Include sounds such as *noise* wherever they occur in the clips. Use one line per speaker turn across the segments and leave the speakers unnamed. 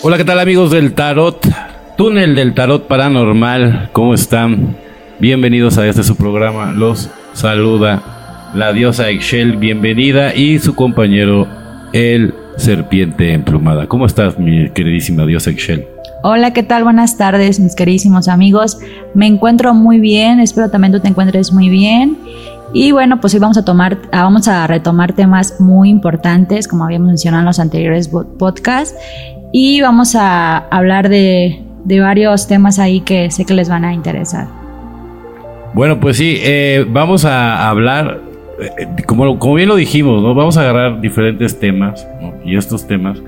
Hola, ¿qué tal amigos del Tarot? Túnel del Tarot Paranormal, ¿cómo están? Bienvenidos a este su programa. Los saluda la diosa Excel, bienvenida, y su compañero, el serpiente emplumada. ¿Cómo estás, mi queridísima diosa Excel?
Hola, ¿qué tal? Buenas tardes, mis queridísimos amigos. Me encuentro muy bien, espero también tú te encuentres muy bien. Y bueno, pues hoy vamos a tomar, ah, vamos a retomar temas muy importantes, como habíamos mencionado en los anteriores podcasts, y vamos a hablar de, varios temas ahí que sé que les van a interesar.
Bueno, pues sí, eh, vamos a hablar, eh, como, como bien lo dijimos, ¿no? vamos a agarrar diferentes temas, y estos temas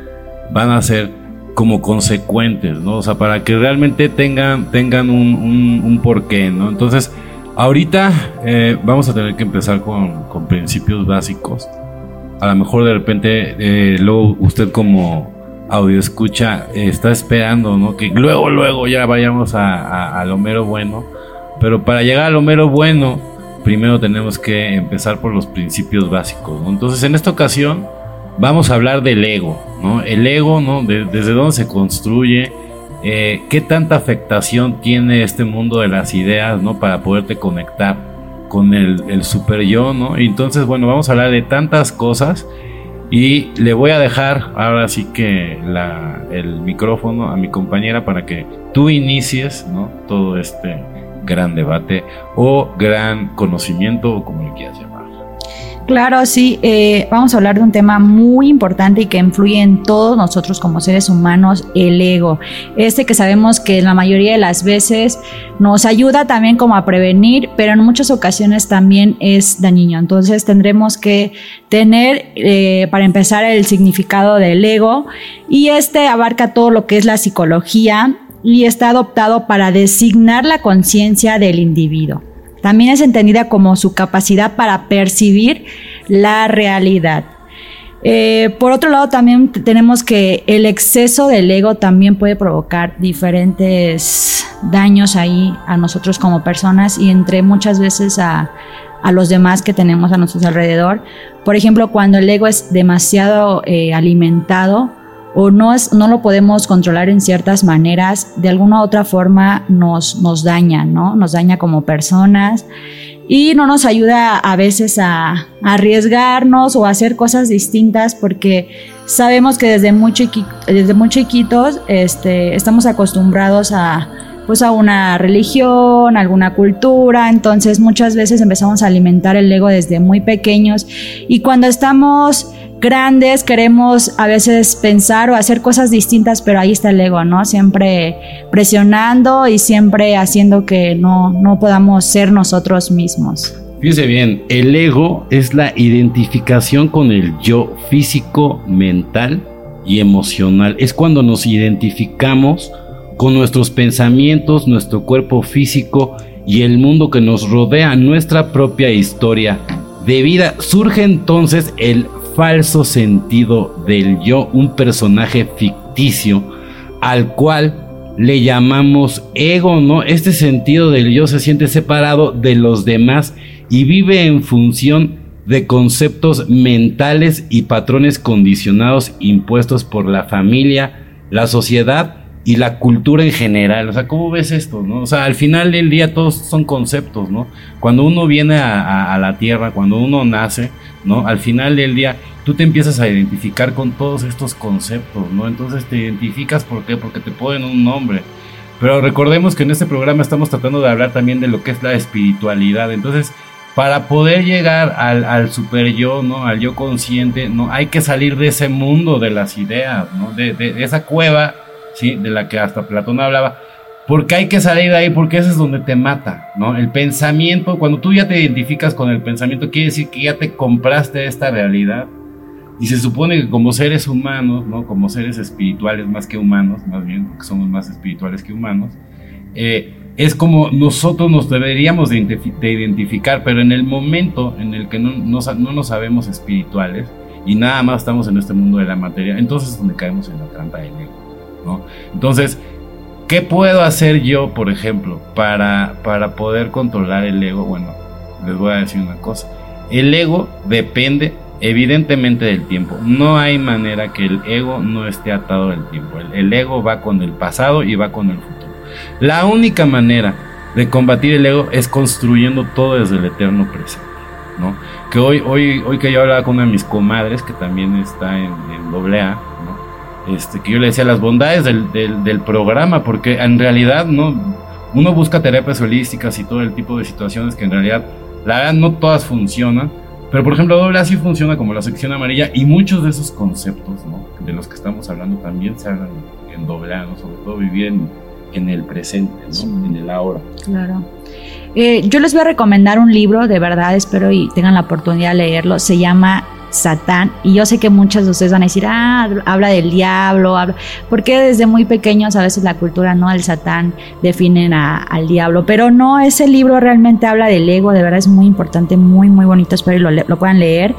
van a ser como consecuentes, ¿no? O sea, para que realmente tengan, tengan un, un porqué, ¿no? Entonces, Ahorita eh, vamos a tener que empezar con, principios básicos. A lo mejor de repente, luego usted como audio escucha, está esperando, ¿no? Que luego, luego ya vayamos a, lo mero bueno. Pero para llegar a lo mero bueno, primero tenemos que empezar por los principios básicos, Entonces, en esta ocasión, vamos a hablar del ego, ¿no? El ego, ¿no? desde dónde se construye, eh, qué tanta afectación tiene este mundo de las ideas, ¿no? Para poderte conectar con el, super yo, ¿no? Entonces, bueno, vamos a hablar de tantas cosas y le voy a dejar ahora sí que el micrófono a mi compañera para que tú inicies, ¿no? Todo este gran debate o gran conocimiento o como le quieras llamar.
Claro, sí, eh, vamos a hablar de un tema muy importante y que influye en todos nosotros como seres humanos, el ego. Este que sabemos que la mayoría de las veces nos ayuda también como a prevenir, pero en muchas ocasiones también es dañino. Entonces tendremos que tener, eh, para empezar, el significado del ego y este abarca todo lo que es la psicología y está adoptado para designar la conciencia del individuo. También es entendida como su capacidad para percibir la realidad. Eh, por otro lado, también tenemos que el exceso del ego también puede provocar diferentes daños ahí a nosotros como personas y entre muchas veces a, los demás que tenemos a nuestro alrededor. Por ejemplo, cuando el ego es demasiado eh, alimentado, o no, es, no lo podemos controlar en ciertas maneras, de alguna u otra forma nos, nos daña, ¿no? Nos daña como personas y no nos ayuda a veces a, arriesgarnos o a hacer cosas distintas porque sabemos que desde muy, desde chiquitos este, estamos acostumbrados a pues a una religión, alguna cultura, entonces muchas veces empezamos a alimentar el ego desde muy pequeños y cuando estamos grandes, queremos a veces pensar o hacer cosas distintas, pero ahí está el ego, ¿no? Siempre presionando y siempre haciendo que no, no podamos ser nosotros mismos.
Fíjense bien, el ego es la identificación con el yo físico, mental y emocional. Es cuando nos identificamos con nuestros pensamientos, nuestro cuerpo físico y el mundo que nos rodea, nuestra propia historia de vida. Surge entonces el falso sentido del yo, un personaje ficticio al cual le llamamos ego, ¿no? Este sentido del yo se siente separado de los demás y vive en función de conceptos mentales y patrones condicionados impuestos por la familia, la sociedad y la cultura en general. O sea, ¿cómo ves esto? No? O sea, al final del día todos son conceptos, ¿no? Cuando uno viene a, la tierra, cuando uno nace, ¿no? Al final del día tú te empiezas a identificar con todos estos conceptos, ¿no? Entonces te identificas, ¿por qué? Porque te ponen un nombre. Pero recordemos que en este programa estamos tratando de hablar también de lo que es la espiritualidad. Entonces, para poder llegar al, al super yo, ¿no? Al yo consciente, ¿no? Hay que salir de ese mundo de las ideas, ¿no? de, de esa cueva ¿sí? De la que hasta Platón hablaba. Porque hay que salir de ahí, porque eso es donde te mata, ¿no? El pensamiento, cuando tú ya te identificas con el pensamiento, quiere decir que ya te compraste esta realidad. Y se supone que como seres humanos, ¿no? Como seres espirituales más que humanos, más bien, porque somos más espirituales que humanos, eh, es como nosotros nos deberíamos de, identificar, pero en el momento en el que no, no, no, nos sabemos espirituales y nada más estamos en este mundo de la materia, entonces es donde caemos en la trampa del ego. Entonces, ¿qué puedo hacer yo, por ejemplo, para, para poder controlar el ego? Bueno, les voy a decir una cosa. El ego depende evidentemente del tiempo. No hay manera que el ego no esté atado del tiempo. El, ego va con el pasado y va con el futuro. La única manera de combatir el ego es construyendo todo desde el eterno presente. ¿no? Que hoy, hoy, hoy que yo hablaba con una de mis comadres, que también está en, en AA. Este, que yo le decía las bondades del, del, del programa, porque en realidad no, uno busca terapias holísticas y todo el tipo de situaciones que en realidad, la verdad, no todas funcionan pero por ejemplo, doble A sí funciona como la sección amarilla y muchos de esos conceptos de los que estamos hablando también se hablan en doble A, sobre todo vivir en, el presente, en el ahora.
Claro. Eh, yo les voy a recomendar un libro, de verdad, espero y tengan la oportunidad de leerlo. Se llama Satán. Y yo sé que muchos de ustedes van a decir, ah, habla del diablo, habla... porque desde muy pequeños a veces la cultura, ¿no? El Satán definen al diablo, pero no, ese libro realmente habla del ego, de verdad es muy importante, muy, muy bonito, espero que lo, lo puedan leer.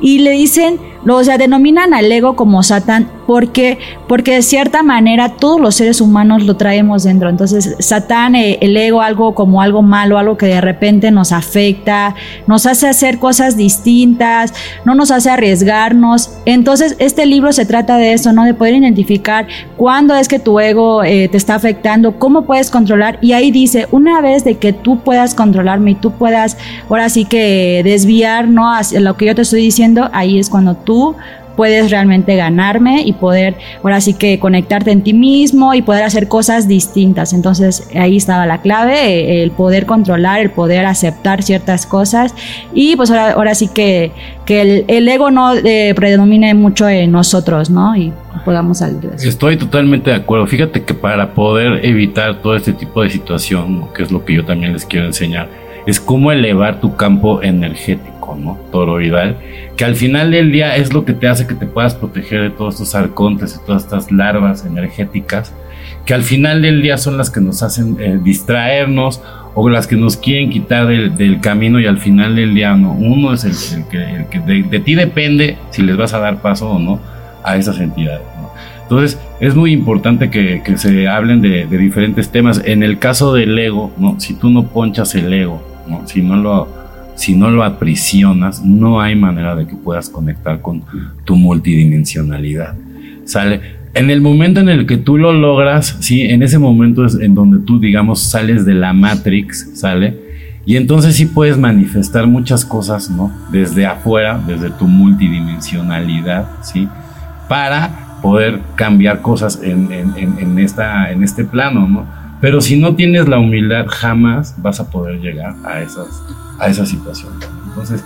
Y le dicen, o sea, denominan al ego como Satán porque, porque de cierta manera todos los seres humanos lo traemos dentro. Entonces, Satán, eh, el ego, algo como algo malo, algo que de repente nos afecta, nos hace hacer cosas distintas, no nos hace arriesgarnos. Entonces, este libro se trata de eso, ¿no? De poder identificar cuándo es que tu ego eh, te está afectando, cómo puedes controlar. Y ahí dice, una vez de que tú puedas controlarme y tú puedas, ahora sí que desviar, ¿no? Hacia lo que yo te estoy diciendo, ahí es cuando tú puedes realmente ganarme y poder, ahora sí que conectarte en ti mismo y poder hacer cosas distintas. Entonces ahí estaba la clave, el poder controlar, el poder aceptar ciertas cosas y pues ahora, ahora sí que, que el, ego no eh, predomine mucho en nosotros, ¿no? Y podamos salir de eso.
Estoy totalmente de acuerdo. Fíjate que para poder evitar todo este tipo de situación, que es lo que yo también les quiero enseñar, es cómo elevar tu campo energético, ¿no? Toroidal, que al final del día es lo que te hace que te puedas proteger de todos estos arcontes y todas estas larvas energéticas, que al final del día son las que nos hacen eh, distraernos o las que nos quieren quitar del, camino y al final del día no. Uno es el, que, de, ti depende si les vas a dar paso o no a esas entidades. Entonces, es muy importante que, se hablen de, de, diferentes temas. En el caso del ego, ¿no? si tú no ponchas el ego, si no lo, si no lo aprisionas, no hay manera de que puedas conectar con tu multidimensionalidad. ¿Sale? En el momento en el que tú lo logras, sí, en ese momento es en donde tú, digamos, sales de la Matrix, ¿sale? Y entonces sí puedes manifestar muchas cosas, ¿no? Desde afuera, desde tu multidimensionalidad, ¿sí? Para poder cambiar cosas en, en, esta, en este plano, ¿no? Pero si no tienes la humildad, jamás vas a poder llegar a esas, a esas situaciones. Entonces,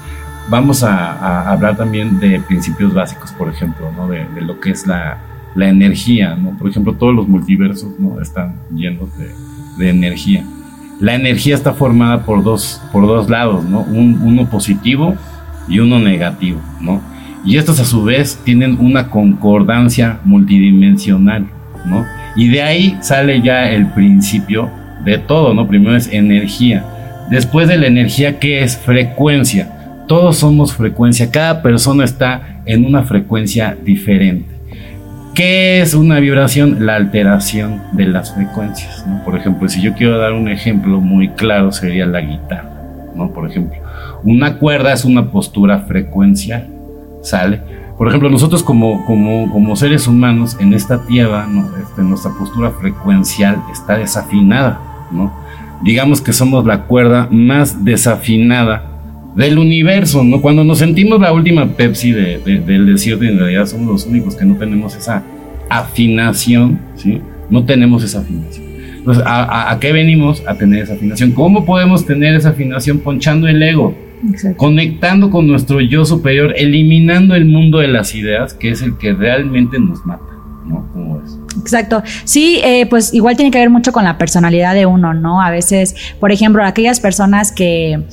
vamos a, hablar también de principios básicos, por ejemplo, ¿no? de, lo que es la, la, energía. ¿no? Por ejemplo, todos los multiversos ¿no? están llenos de, de, energía. La energía está formada por dos, por dos lados, ¿no? Un, uno positivo y uno negativo. ¿no? Y estos a su vez tienen una concordancia multidimensional. ¿no? Y de ahí sale ya el principio de todo, ¿no? Primero es energía. Después de la energía, ¿qué es? Frecuencia. Todos somos frecuencia. Cada persona está en una frecuencia diferente. ¿Qué es una vibración? La alteración de las frecuencias. ¿no? Por ejemplo, si yo quiero dar un ejemplo muy claro, sería la guitarra. ¿no? Por ejemplo, una cuerda es una postura frecuencial. ¿Sale? Por ejemplo, nosotros como, como, como seres humanos en esta tierra, este, nuestra postura frecuencial está desafinada, ¿no? Digamos que somos la cuerda más desafinada del universo, ¿no? Cuando nos sentimos la última Pepsi del desierto, en realidad somos los únicos que no tenemos esa afinación, ¿sí? No tenemos esa afinación. Entonces, ¿a, a qué venimos? A tener esa afinación. ¿Cómo podemos tener esa afinación? Ponchando el ego conectando con nuestro yo superior, eliminando el mundo de las ideas, que es el que realmente nos mata, ¿no? ¿Cómo es?
Exacto. Sí, eh, pues igual tiene que ver mucho con la personalidad de uno, ¿no? A veces, por ejemplo, aquellas personas que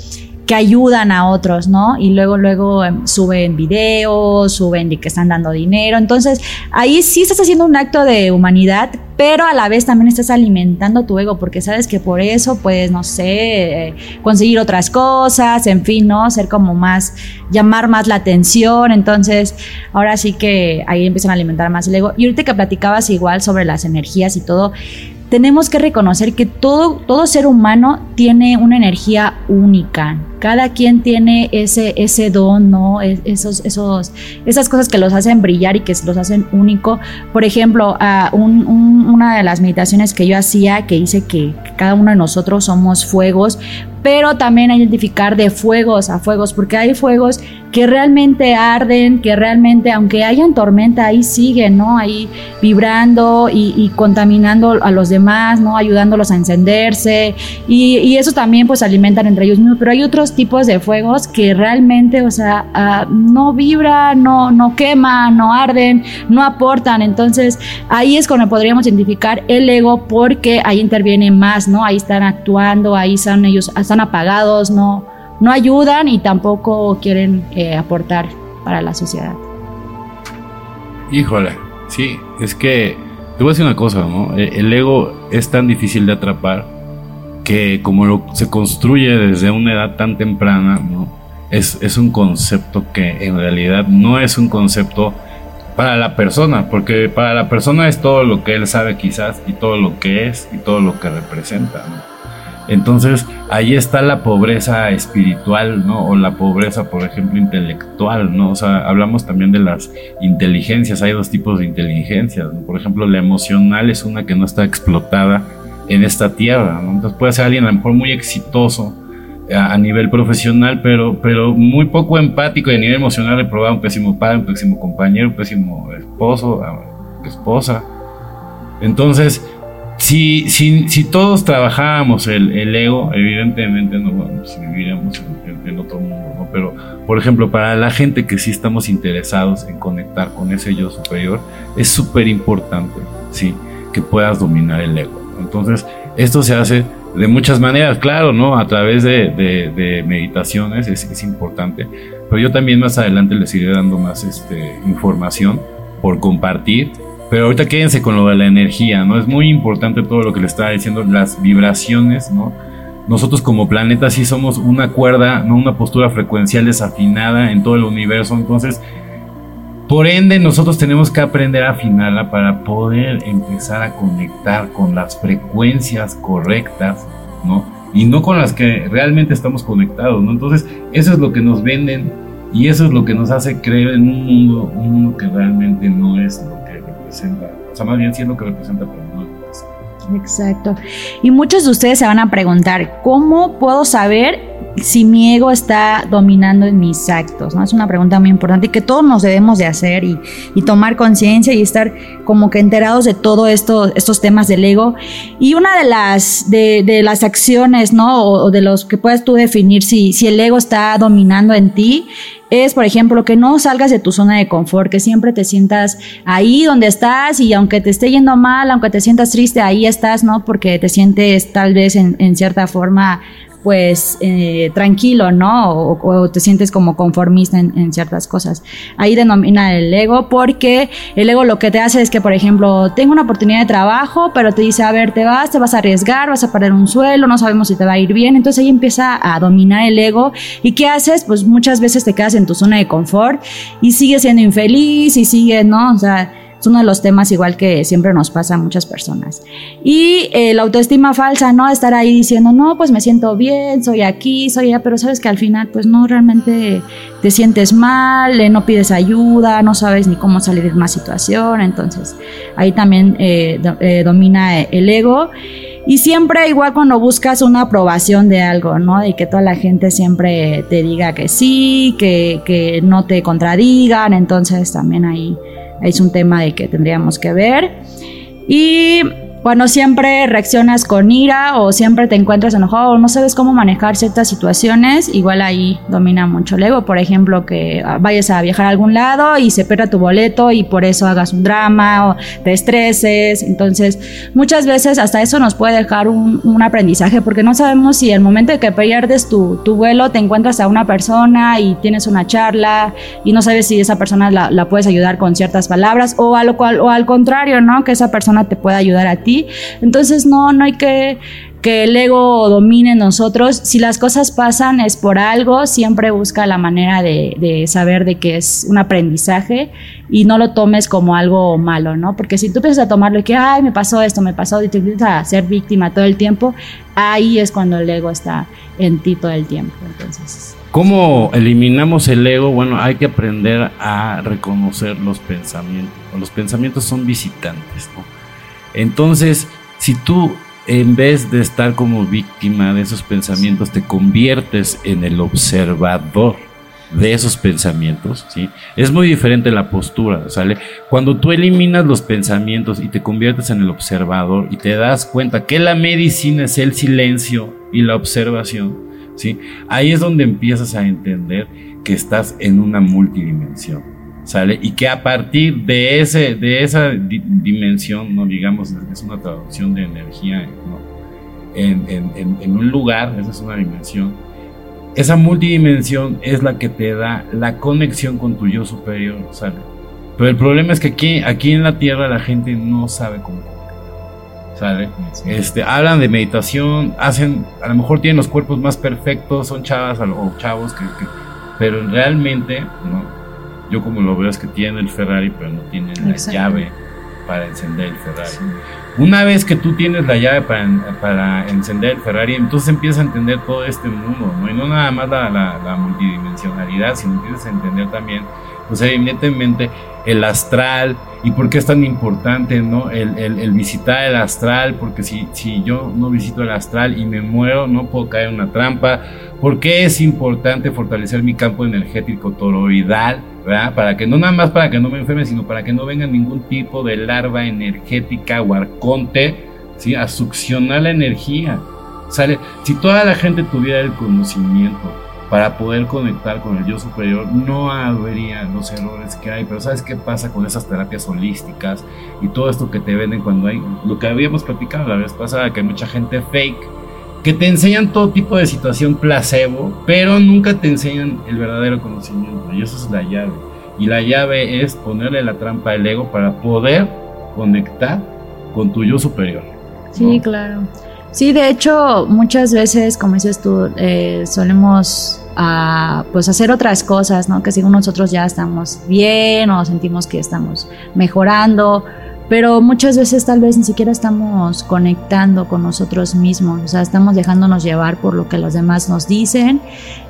que ayudan a otros, ¿no? Y luego, luego em, suben videos, suben de que están dando dinero. Entonces, ahí sí estás haciendo un acto de humanidad, pero a la vez también estás alimentando tu ego, porque sabes que por eso puedes, no sé, eh, conseguir otras cosas, en fin, ¿no? Ser como más, llamar más la atención. Entonces, ahora sí que ahí empiezan a alimentar más el ego. Y ahorita que platicabas igual sobre las energías y todo, tenemos que reconocer que todo, todo ser humano tiene una energía única. Cada quien tiene ese, ese don, ¿no? Esos, esos, esas cosas que los hacen brillar y que los hacen único. Por ejemplo, una de las meditaciones que yo hacía, que dice que cada uno de nosotros somos fuegos, pero también identificar de fuegos a fuegos, porque hay fuegos que realmente arden, que realmente, aunque hayan tormenta, ahí siguen, ¿no? Ahí vibrando y, contaminando a los demás, ¿no? Ayudándolos a encenderse y, y, eso también pues alimentan entre ellos mismos, pero hay otros tipos de fuegos que realmente, o sea, ah, no vibran, no, no queman, no arden, no aportan, entonces ahí es cuando podríamos identificar el ego porque ahí interviene más, ¿no? Ahí están actuando, ahí están ellos, apagados, no no ayudan y tampoco quieren eh, aportar para la sociedad.
Híjole, sí, es que te voy a decir una cosa, ¿no? E, el ego es tan difícil de atrapar que como lo, se construye desde una edad tan temprana, ¿no? Es, es un concepto que en realidad no es un concepto para la persona, porque para la persona es todo lo que él sabe quizás y todo lo que es y todo lo que representa, ¿no? Entonces, ahí está la pobreza espiritual, ¿no? O la pobreza, por ejemplo, intelectual, ¿no? O sea, hablamos también de las inteligencias, hay dos tipos de inteligencias, Por ejemplo, la emocional es una que no está explotada en esta tierra, ¿no? Entonces puede ser alguien a lo mejor muy exitoso a, nivel profesional, pero, pero muy poco empático y a nivel emocional reprobado, un pésimo padre, un pésimo compañero, un pésimo esposo, esposa. Entonces, si, si, si todos trabajábamos el, el, ego, evidentemente no vamos, viviríamos en, en, otro mundo, ¿no? Pero, por ejemplo, para la gente que sí estamos interesados en conectar con ese yo superior, es súper importante, ¿sí? Que puedas dominar el ego. Entonces, esto se hace de muchas maneras, claro, ¿no? A través de, de, de meditaciones es, es, importante, pero yo también más adelante les iré dando más este, información por compartir pero ahorita quédense con lo de la energía, ¿no? Es muy importante todo lo que le estaba diciendo, las vibraciones, ¿no? Nosotros como planeta sí somos una cuerda, no una postura frecuencial desafinada en todo el universo, entonces, por ende, nosotros tenemos que aprender a afinarla para poder empezar a conectar con las frecuencias correctas, ¿no? Y no con las que realmente estamos conectados, ¿no? Entonces, eso es lo que nos venden y eso es lo que nos hace creer en un mundo, un mundo que realmente no es lo o sea, más bien siendo que representa, pero no
Exacto. Y muchos de ustedes se van a preguntar, ¿cómo puedo saber si mi ego está dominando en mis actos? ¿no? Es una pregunta muy importante y que todos nos debemos de hacer y, tomar conciencia y estar como que enterados de todos esto, estos temas del ego. Y una de las, de, las acciones, ¿no? O, de los que puedes tú definir si, si el ego está dominando en ti es, por ejemplo, que no salgas de tu zona de confort, que siempre te sientas ahí donde estás y aunque te esté yendo mal, aunque te sientas triste, ahí estás, ¿no? Porque te sientes tal vez en, en cierta forma pues eh, tranquilo, ¿no? O, te sientes como conformista en, ciertas cosas. Ahí denomina el ego porque el ego lo que te hace es que, por ejemplo, tengo una oportunidad de trabajo, pero te dice, a ver, te vas, te vas a arriesgar, vas a perder un suelo, no sabemos si te va a ir bien. Entonces ahí empieza a dominar el ego. ¿Y qué haces? Pues muchas veces te quedas en tu zona de confort y sigues siendo infeliz y sigues, ¿no? O sea, es uno de los temas igual que siempre nos pasa a muchas personas. Y eh, la autoestima falsa, ¿no? Estar ahí diciendo, no, pues me siento bien, soy aquí, soy allá, pero sabes que al final, pues no, realmente te sientes mal, eh, no pides ayuda, no sabes ni cómo salir de una situación. Entonces, ahí también eh, domina el ego. Y siempre igual cuando buscas una aprobación de algo, ¿no? Y que toda la gente siempre te diga que sí, que, que no te contradigan, entonces también ahí es un tema de que tendríamos que ver. Y cuando siempre reaccionas con ira o siempre te encuentras enojado o no sabes cómo manejar ciertas situaciones, igual ahí domina mucho el ego. Por ejemplo, que vayas a viajar a algún lado y se pierda tu boleto y por eso hagas un drama o te estreses. Entonces, muchas veces hasta eso nos puede dejar un, aprendizaje porque no sabemos si el momento de que pierdes tu, vuelo te encuentras a una persona y tienes una charla y no sabes si esa persona la, la puedes ayudar con ciertas palabras o, a lo cual, o al contrario, ¿no? Que esa persona te pueda ayudar a ti Entonces no, no hay que que el ego domine nosotros. Si las cosas pasan es por algo, siempre busca la manera de, saber de que es un aprendizaje y no lo tomes como algo malo, ¿no? Porque si tú empiezas a tomarlo y que, ay, me pasó esto, me pasó, y te empiezas a ser víctima todo el tiempo, ahí es cuando el ego está en ti todo el tiempo. Entonces.
¿Cómo eliminamos el ego? Bueno, hay que aprender a reconocer los pensamientos. Los pensamientos son visitantes, ¿no? Entonces, si tú en vez de estar como víctima de esos pensamientos, te conviertes en el observador de esos pensamientos, ¿sí? Es muy diferente la postura. Cuando tú eliminas los pensamientos y te conviertes en el observador y te das cuenta que la medicina es el silencio y la observación, ¿sí? Ahí es donde empiezas a entender que estás en una multidimensión. ¿Sale? Y que a partir de, ese, de esa dimensión, ¿no? digamos, es una traducción de energía en, un lugar, esa es una dimensión, esa multidimensión es la que te da la conexión con tu yo superior, ¿sale? Pero el problema es que aquí, aquí en la Tierra la gente no sabe cómo ¿sale? Este, hablan de meditación, hacen, a lo mejor tienen los cuerpos más perfectos, son chavas o chavos que, que pero realmente, ¿no? Yo como lo veo es que tienen el Ferrari, pero no tienen la llave para encender el Ferrari. Una vez que tú tienes la llave para, para, encender el Ferrari, entonces empiezas a entender todo este mundo, ¿no? Y no nada más la, la, multidimensionalidad, sino empiezas a entender también, pues evidentemente, el astral y por qué es tan importante, ¿no? El, el, el, visitar el astral, porque si, si yo no visito el astral y me muero, no puedo caer en una trampa. ¿Por qué es importante fortalecer mi campo energético toroidal? Para que no nada más para que no me enferme, sino para que no venga ningún tipo de larva energética o arconte, ¿sí? A succionar la energía. ¿Sale? Si toda la gente tuviera el conocimiento para poder conectar con el yo superior, no habría los errores que hay. Pero ¿sabes qué pasa con esas terapias holísticas y todo esto que te venden cuando hay, lo que habíamos platicado la vez pasada, que hay mucha gente fake que te enseñan todo tipo de situación placebo, pero nunca te enseñan el verdadero conocimiento. Y eso es la llave. Y la llave es ponerle la trampa al ego para poder conectar con tu yo superior.
Sí, claro. Sí, de hecho, muchas veces, como dices tú, eh, solemos ah, pues hacer otras cosas, ¿no? Que si nosotros ya estamos bien o sentimos que estamos mejorando, pero muchas veces tal vez ni siquiera estamos conectando con nosotros mismos, o sea, estamos dejándonos llevar por lo que los demás nos dicen.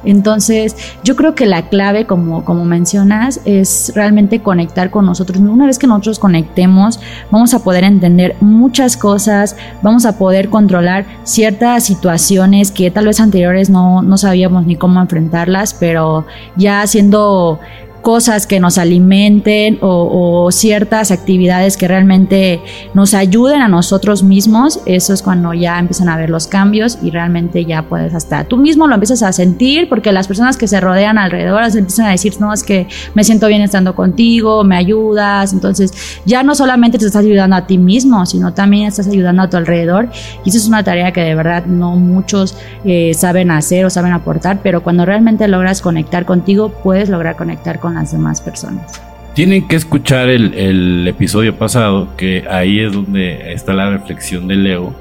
Entonces, yo creo que la clave, como, como mencionas, es realmente conectar con nosotros. Una vez que nosotros conectemos, vamos a poder entender muchas cosas, vamos a poder controlar ciertas situaciones que tal vez anteriores no, no sabíamos ni cómo enfrentarlas, pero ya siendo cosas que nos alimenten o, ciertas actividades que realmente nos ayuden a nosotros mismos, eso es cuando ya empiezan a ver los cambios y realmente ya puedes hasta tú mismo lo empiezas a sentir porque las personas que se rodean alrededor empiezan a decir, no, es que me siento bien estando contigo, me ayudas, entonces ya no solamente te estás ayudando a ti mismo, sino también estás ayudando a tu alrededor y eso es una tarea que de verdad no muchos eh, saben hacer o saben aportar, pero cuando realmente logras conectar contigo, puedes lograr conectar con las demás personas.
Tienen que escuchar el, episodio pasado, que ahí es donde está la reflexión del ego.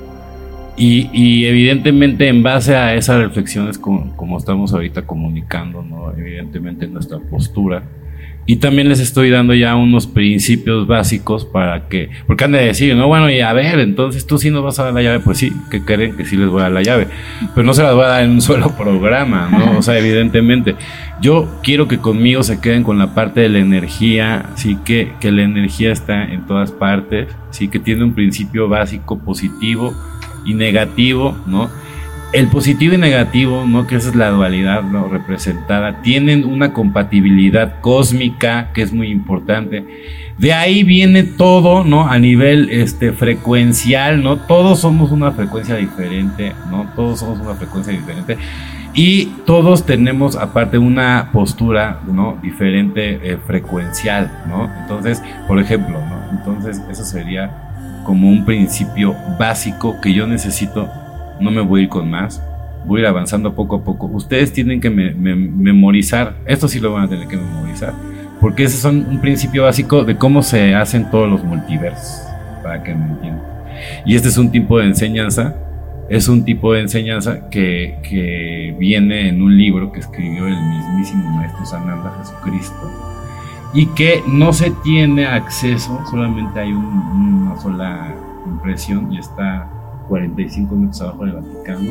Y, evidentemente en base a esas reflexiones como, como estamos ahorita comunicando, ¿no? evidentemente nuestra postura, y también les estoy dando ya unos principios básicos para que, porque han de decir, no, bueno, y a ver, entonces tú sí nos vas a dar la llave, pues sí, que creen que sí les voy a dar la llave, pero no se las voy a dar en un *laughs* solo programa, ¿no? O sea, evidentemente, yo quiero que conmigo se queden con la parte de la energía, sí, que, que la energía está en todas partes, sí, que tiene un principio básico positivo y negativo, ¿no? el positivo y negativo, ¿no? Que esa es la dualidad ¿no? representada, tienen una compatibilidad cósmica que es muy importante. De ahí viene todo, ¿no? A nivel este, frecuencial, ¿no? Todos somos una frecuencia diferente, ¿no? Todos somos una frecuencia diferente. Y todos tenemos aparte una postura, ¿no? Diferente eh, frecuencial, ¿no? Entonces, por ejemplo, ¿no? Entonces, eso sería como un principio básico que yo necesito no me voy a ir con más, voy a ir avanzando poco a poco. Ustedes tienen que memorizar, esto sí lo van a tener que memorizar, porque ese es un principio básico de cómo se hacen todos los multiversos, para que me entiendan. Y este es un tipo de enseñanza, es un tipo de enseñanza que, que viene en un libro que escribió el mismísimo Maestro Sananda Jesucristo y que no se tiene acceso, solamente hay una sola impresión y está 45 metros abajo del Vaticano.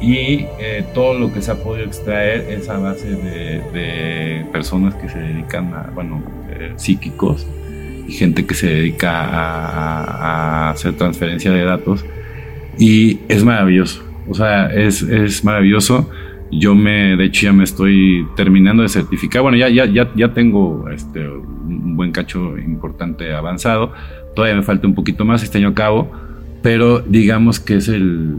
Y eh, todo lo que se ha podido extraer es a base de, personas que se dedican a, bueno, eh, psíquicos y gente que se dedica a, hacer transferencia de datos. Y es maravilloso, o sea, es, es maravilloso. Yo me, de hecho, ya me estoy terminando de certificar. Bueno, ya, ya, ya, ya tengo este, un buen cacho importante avanzado. Todavía me falta un poquito más este año a cabo, pero digamos que es el,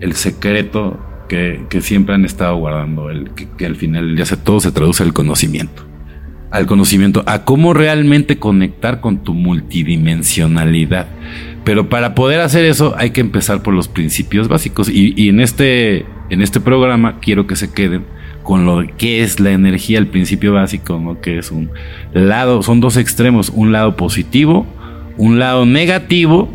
el secreto que, que, siempre han estado guardando, el que, al final ya se, todo se traduce al conocimiento. Al conocimiento, a cómo realmente conectar con tu multidimensionalidad. Pero para poder hacer eso hay que empezar por los principios básicos. Y, en, este, en este programa quiero que se queden con lo que es la energía, el principio básico, ¿no? que es un lado, son dos extremos, un lado positivo, un lado negativo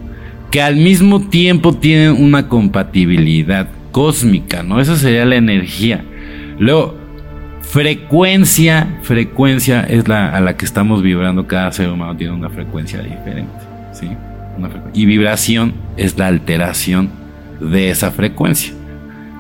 que al mismo tiempo tienen una compatibilidad cósmica, ¿no? Esa sería la energía. Luego, frecuencia, frecuencia es la a la que estamos vibrando, cada ser humano tiene una frecuencia diferente, ¿sí? Y vibración es la alteración de esa frecuencia.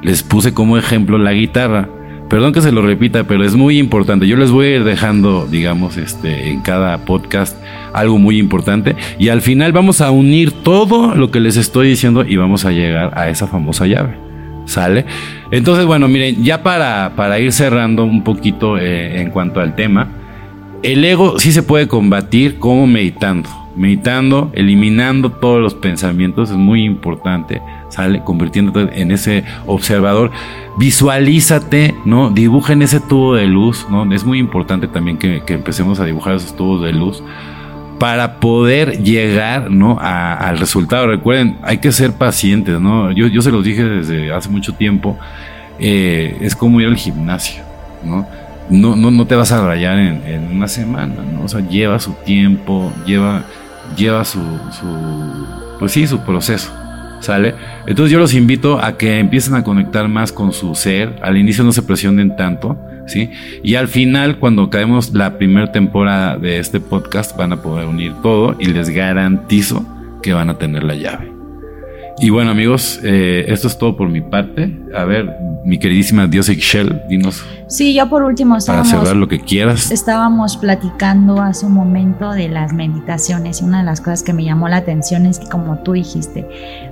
Les puse como ejemplo la guitarra. Perdón que se lo repita, pero es muy importante. Yo les voy a ir dejando, digamos, este, en cada podcast algo muy importante. Y al final vamos a unir todo lo que les estoy diciendo y vamos a llegar a esa famosa llave. ¿Sale? Entonces, bueno, miren, ya para, para ir cerrando un poquito eh, en cuanto al tema, el ego sí se puede combatir como meditando. Meditando, eliminando todos los pensamientos es muy importante, sale convirtiéndote en ese observador. Visualízate, ¿no? Dibuja en ese tubo de luz, ¿no? Es muy importante también que, que empecemos a dibujar esos tubos de luz para poder llegar ¿no? al resultado. Recuerden, hay que ser pacientes, ¿no? Yo, yo se los dije desde hace mucho tiempo, eh, es como ir al gimnasio, ¿no? No, no, no te vas a rayar en, una semana, ¿no? O sea, lleva su tiempo, lleva, lleva su, su, pues sí, su proceso, ¿sale? Entonces yo los invito a que empiecen a conectar más con su ser, al inicio no se presionen tanto, ¿sí? Y al final, cuando caemos la primera temporada de este podcast, van a poder unir todo y les garantizo que van a tener la llave. Y bueno amigos, eh, esto es todo por mi parte. A ver, mi queridísima Dios Shell, dinos.
Sí, yo por último
para cerrar lo que quieras.
Estábamos platicando hace un momento de las meditaciones y una de las cosas que me llamó la atención es que como tú dijiste,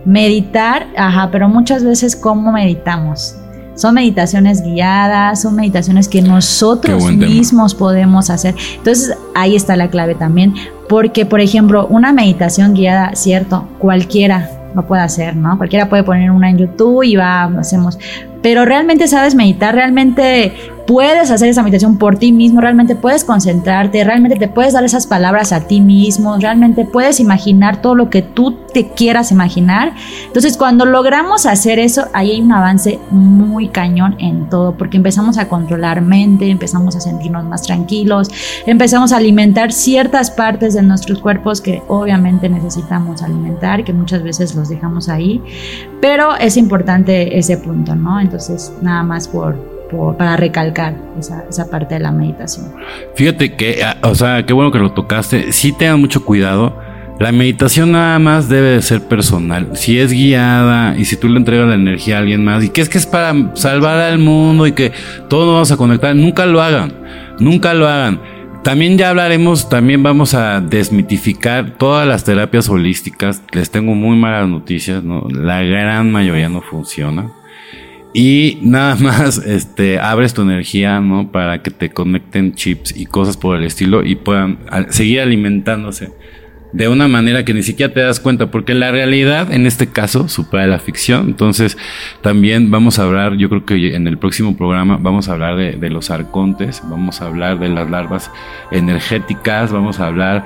meditar, ajá, pero muchas veces cómo meditamos. Son meditaciones guiadas, son meditaciones que nosotros mismos podemos hacer. Entonces ahí está la clave también, porque por ejemplo, una meditación guiada, cierto, cualquiera lo puede hacer, ¿no? Cualquiera puede poner una en YouTube y va, hacemos. Pero realmente sabes meditar, realmente puedes hacer esa meditación por ti mismo, realmente puedes concentrarte, realmente te puedes dar esas palabras a ti mismo, realmente puedes imaginar todo lo que tú te quieras imaginar. Entonces, cuando logramos hacer eso, ahí hay un avance muy cañón en todo, porque empezamos a controlar mente, empezamos a sentirnos más tranquilos, empezamos a alimentar ciertas partes de nuestros cuerpos que obviamente necesitamos alimentar, que muchas veces los dejamos ahí, pero es importante ese punto, ¿no? Entonces, nada más por para recalcar esa, parte de la meditación.
Fíjate que, ah, o sea, qué bueno que lo tocaste. Sí tengan mucho cuidado. La meditación nada más debe de ser personal. Si es guiada y si tú le entregas la energía a alguien más y que es que es para salvar al mundo y que todos nos vamos a conectar, nunca lo hagan. Nunca lo hagan. También ya hablaremos, también vamos a desmitificar todas las terapias holísticas. Les tengo muy malas noticias, ¿no? La gran mayoría no funciona. Y nada más, *laughs* este, abres tu energía, ¿no? Para que te conecten chips y cosas por el estilo y puedan seguir alimentándose de una manera que ni siquiera te das cuenta, porque la realidad en este caso supera la ficción. Entonces, también vamos a hablar, yo creo que en el próximo programa vamos a hablar de, los arcontes, vamos a hablar de las larvas energéticas, vamos a hablar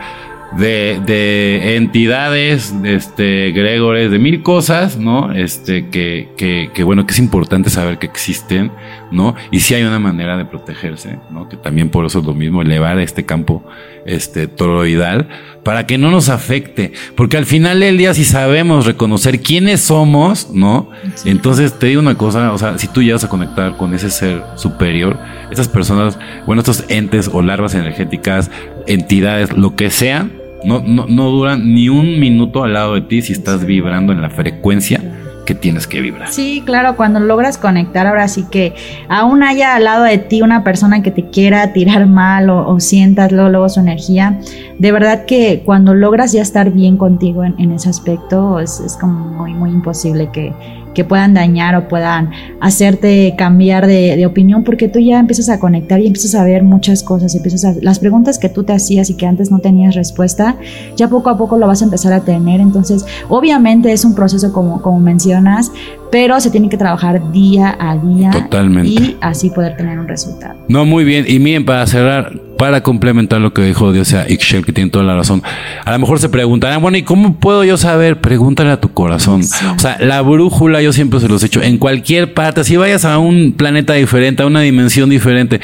de, de entidades, de este, Gregores, de mil cosas, ¿no? Este, que, que, que, bueno, que es importante saber que existen, ¿no? Y si hay una manera de protegerse, ¿no? Que también por eso es lo mismo, elevar este campo, este, toroidal, para que no nos afecte, porque al final del día si sabemos reconocer quiénes somos, ¿no? Entonces te digo una cosa, o sea, si tú llegas a conectar con ese ser superior, estas personas, bueno, estos entes o larvas energéticas, entidades, lo que sean, no, no, no duran ni un minuto al lado de ti si estás vibrando en la frecuencia que tienes que vibrar.
Sí, claro, cuando logras conectar, ahora sí que aún haya al lado de ti una persona que te quiera tirar mal o, sientas luego, su energía, de verdad que cuando logras ya estar bien contigo en, ese aspecto, es, es como muy, muy imposible que, que puedan dañar o puedan hacerte cambiar de, opinión porque tú ya empiezas a conectar y empiezas a ver muchas cosas, empiezas a, las preguntas que tú te hacías y que antes no tenías respuesta, ya poco a poco lo vas a empezar a tener. Entonces, obviamente es un proceso como, como mencionas, pero se tiene que trabajar día a día
Totalmente.
y así poder tener un resultado.
No, muy bien. Y miren, para cerrar, para complementar lo que dijo Dios sea Ixchel, que tiene toda la razón. A lo mejor se preguntarán, bueno, ¿y cómo puedo yo saber? Pregúntale a tu corazón. O sea, la brújula, yo siempre se los he dicho, en cualquier parte, si vayas a un planeta diferente, a una dimensión diferente,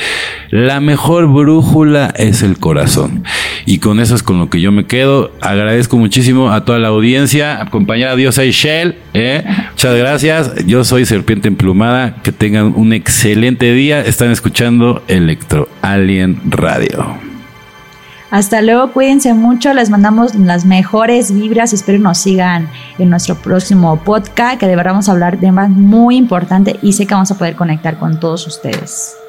la mejor brújula es el corazón. Y con eso es con lo que yo me quedo. Agradezco muchísimo a toda la audiencia, acompañar a Dios Ixchel. ¿eh? Muchas gracias. Yo soy Serpiente Emplumada. Que tengan un excelente día. Están escuchando Electro Alien Radio.
Hasta luego, cuídense mucho, les mandamos las mejores vibras, espero nos sigan en nuestro próximo podcast, que de verdad vamos a hablar de temas muy importantes y sé que vamos a poder conectar con todos ustedes.